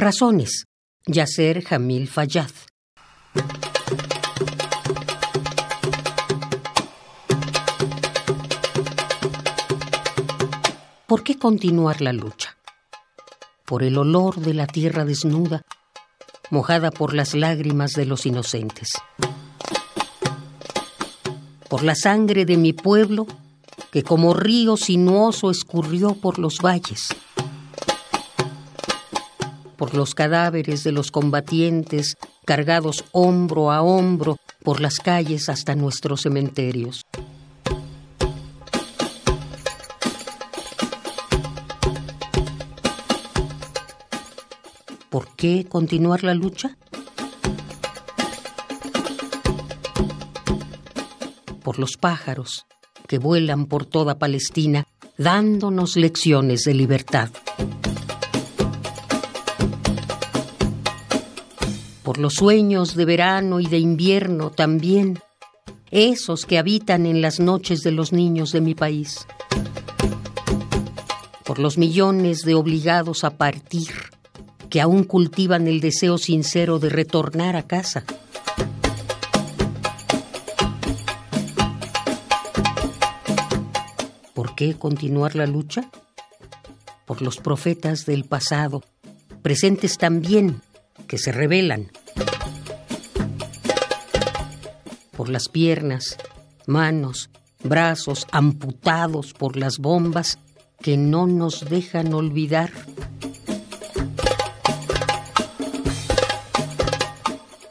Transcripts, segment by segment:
Razones. Yasser Jamil Fayad. ¿Por qué continuar la lucha? Por el olor de la tierra desnuda, mojada por las lágrimas de los inocentes. Por la sangre de mi pueblo, que como río sinuoso escurrió por los valles. Por los cadáveres de los combatientes cargados hombro a hombro por las calles hasta nuestros cementerios. ¿Por qué continuar la lucha? Por los pájaros que vuelan por toda Palestina dándonos lecciones de libertad. Por los sueños de verano y de invierno también, esos que habitan en las noches de los niños de mi país. Por los millones de obligados a partir que aún cultivan el deseo sincero de retornar a casa. ¿Por qué continuar la lucha? Por los profetas del pasado, presentes también, que se rebelan. Por las piernas, manos, brazos amputados por las bombas que no nos dejan olvidar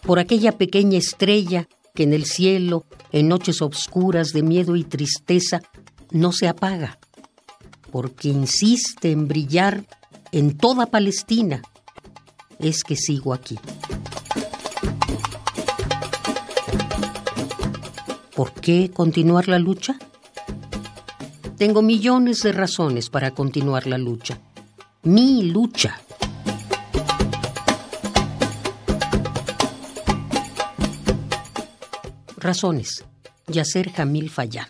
por aquella pequeña estrella que en el cielo, en noches obscuras de miedo y tristeza, no se apaga, porque insiste en brillar en toda Palestina, es que sigo aquí. ¿Por qué continuar la lucha? Tengo millones de razones para continuar la lucha. Mi lucha. Razones. Yasser Jamil Fayad.